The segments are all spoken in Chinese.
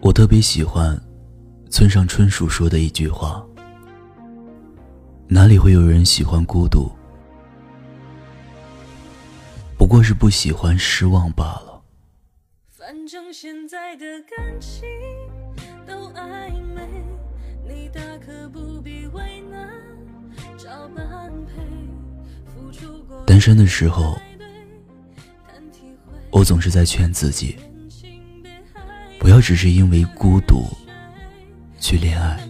我特别喜欢村上春树说的一句话：“哪里会有人喜欢孤独？不过是不喜欢失望罢了。”反正现在的感情都暧昧，你大可不必为难找般配。单身的时候，我总是在劝自己，不要只是因为孤独去恋爱。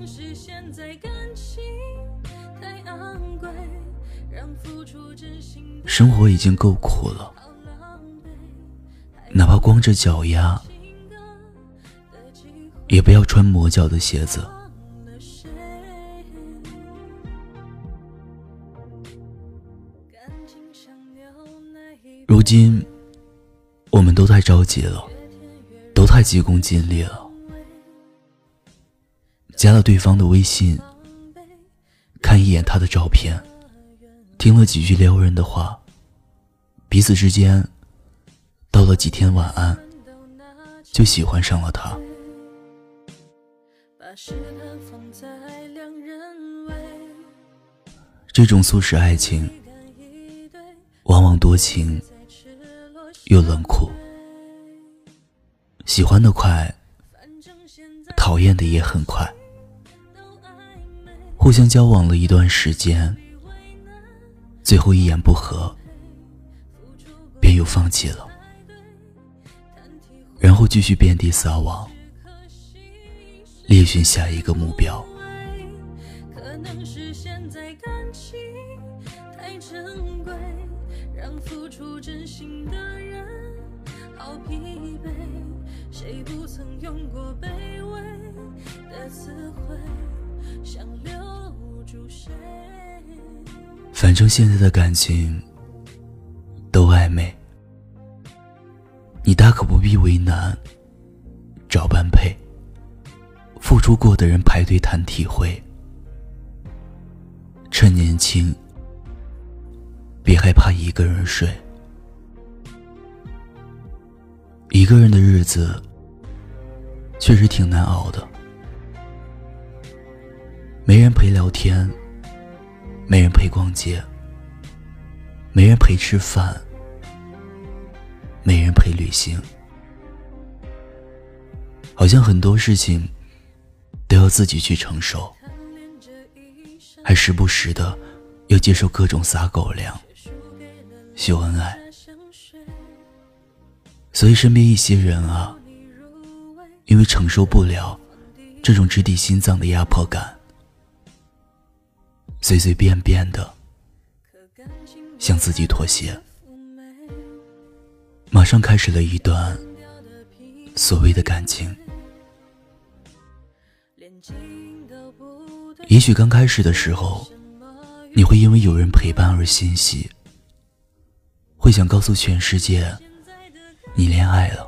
生活已经够苦了，哪怕光着脚丫，也不要穿磨脚的鞋子。如今，我们都太着急了，太急功近利了。加了对方的微信，看一眼他的照片，听了几句撩人的话，彼此之间道了几天晚安，就喜欢上了他。这种速食爱情，往往多情。又冷酷，喜欢的快，讨厌的也很快。互相交往了一段时间，最后一言不合，便又放弃了，然后继续遍地撒网，猎寻下一个目标。付出真心的人，好疲惫谁不曾用过卑微的词汇想留住谁反正现在的感情都暧昧你大可不必为难找般配付出过的人排队谈体会趁年轻别害怕一个人睡。一个人的日子确实挺难熬的，没人陪聊天，没人陪逛街，没人陪吃饭，没人陪旅行，好像很多事情都要自己去承受，还时不时的要接受各种撒狗粮、秀恩爱，所以身边一些人啊。因为承受不了这种直抵心脏的压迫感，随随便便的向自己妥协，马上开始了一段所谓的感情。也许刚开始的时候，你会因为有人陪伴而欣喜，会想告诉全世界你恋爱了。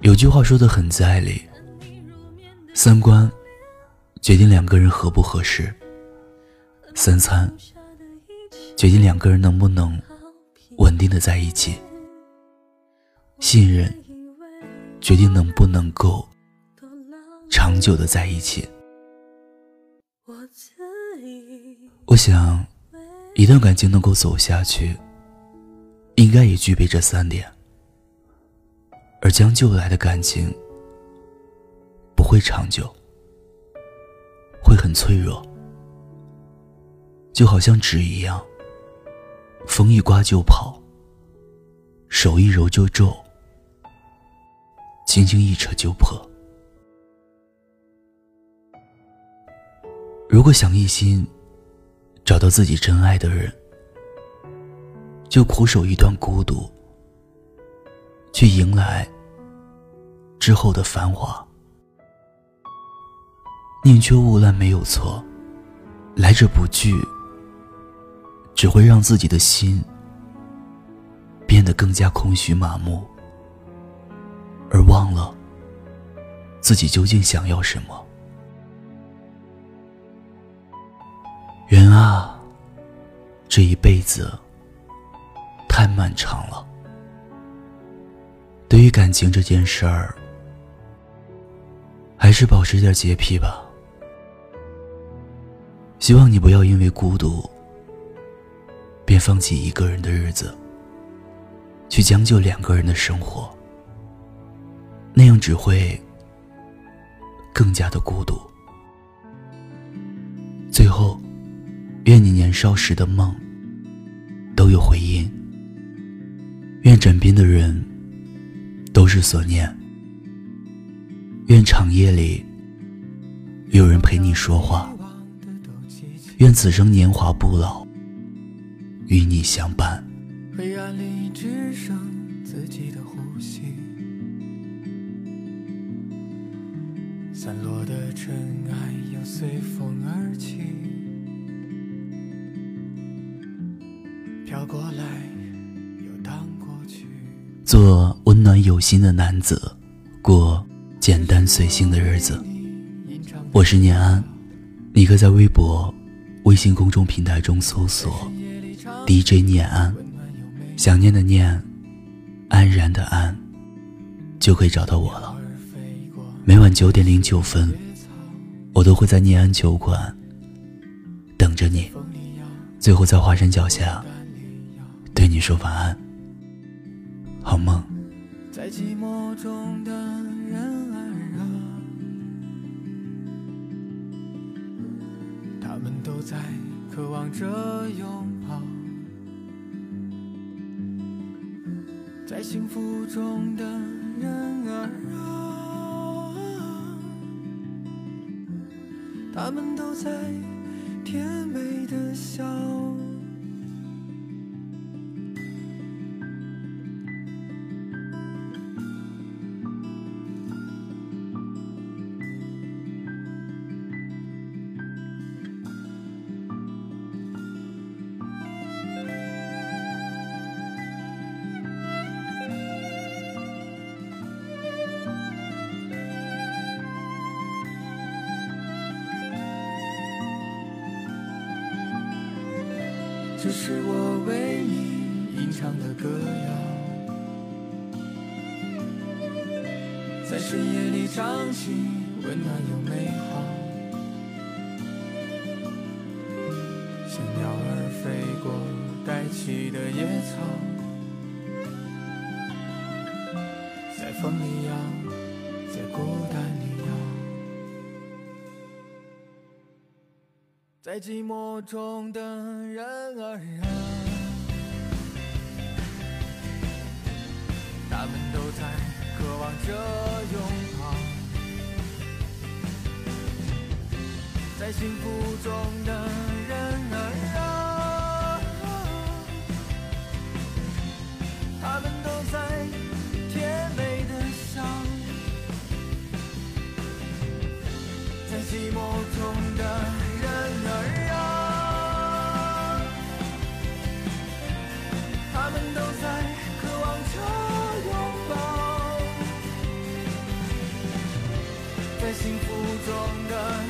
有句话说的很在理：三观决定两个人合不合适，三餐决定两个人能不能稳定的在一起，信任决定能不能够长久的在一起。我想，一段感情能够走下去，应该也具备这三点。而将就来的感情不会长久，会很脆弱，就好像纸一样，风一刮就跑，手一揉就皱，轻轻一扯就破。如果想一心找到自己真爱的人，就苦守一段孤独去迎来之后的繁华。宁缺毋滥没有错，来者不拒，只会让自己的心变得更加空虚麻木，而忘了自己究竟想要什么。人啊，这一辈子太漫长了。对于感情这件事儿，还是保持点洁癖吧。希望你不要因为孤独，便放弃一个人的日子，去将就两个人的生活。那样只会更加的孤独。最后，愿你年少时的梦都有回音。愿枕边的人都是所念。愿长夜里有人陪你说话。愿此生年华不老，与你相伴。黑暗里只剩自己的呼吸，散落的尘埃又随风而起，飘过来有心的男子，过简单随性的日子。我是念安，你可在微博。微信公众平台中搜索 “DJ 念安”，想念的念，安然的安，就可以找到我了。每晚九点零九分，我都会在念安酒馆等着你。最后在华山脚下对你说晚安，好梦。在寂寞中的人儿啊他们都在渴望着拥抱，在幸福中的人儿啊，他们都在甜美的笑。是我为你吟唱的歌谣，在深夜里唱起，温暖又美好。像鸟儿飞过带起的野草，在风里摇，在寂寞中的人。儿啊，他们都在渴望着拥抱，在幸福中的人儿啊，他们都在甜美的笑，在寂寞中的幸福中的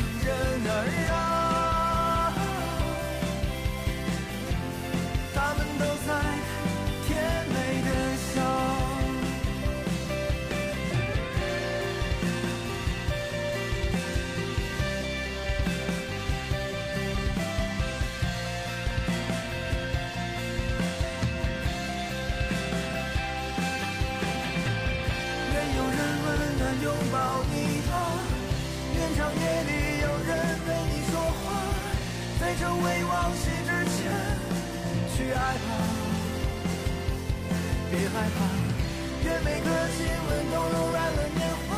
漫长夜里有人陪你说话，在这未忘记之前，去爱吧，别害怕。愿每个亲吻都柔软了年华，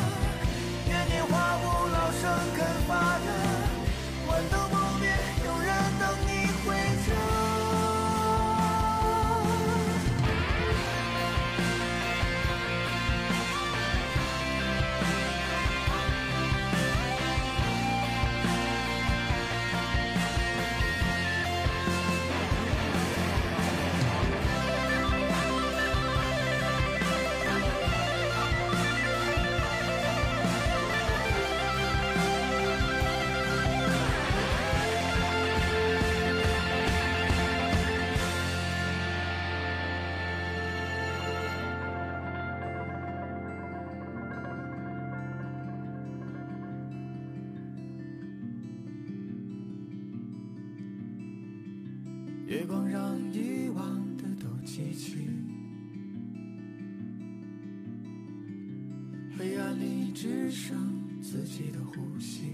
月光让遗忘的都记起，黑暗里只剩自己的呼吸，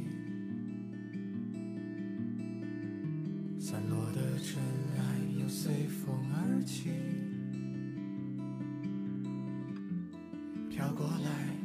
散落的尘埃又随风而起，飘过来。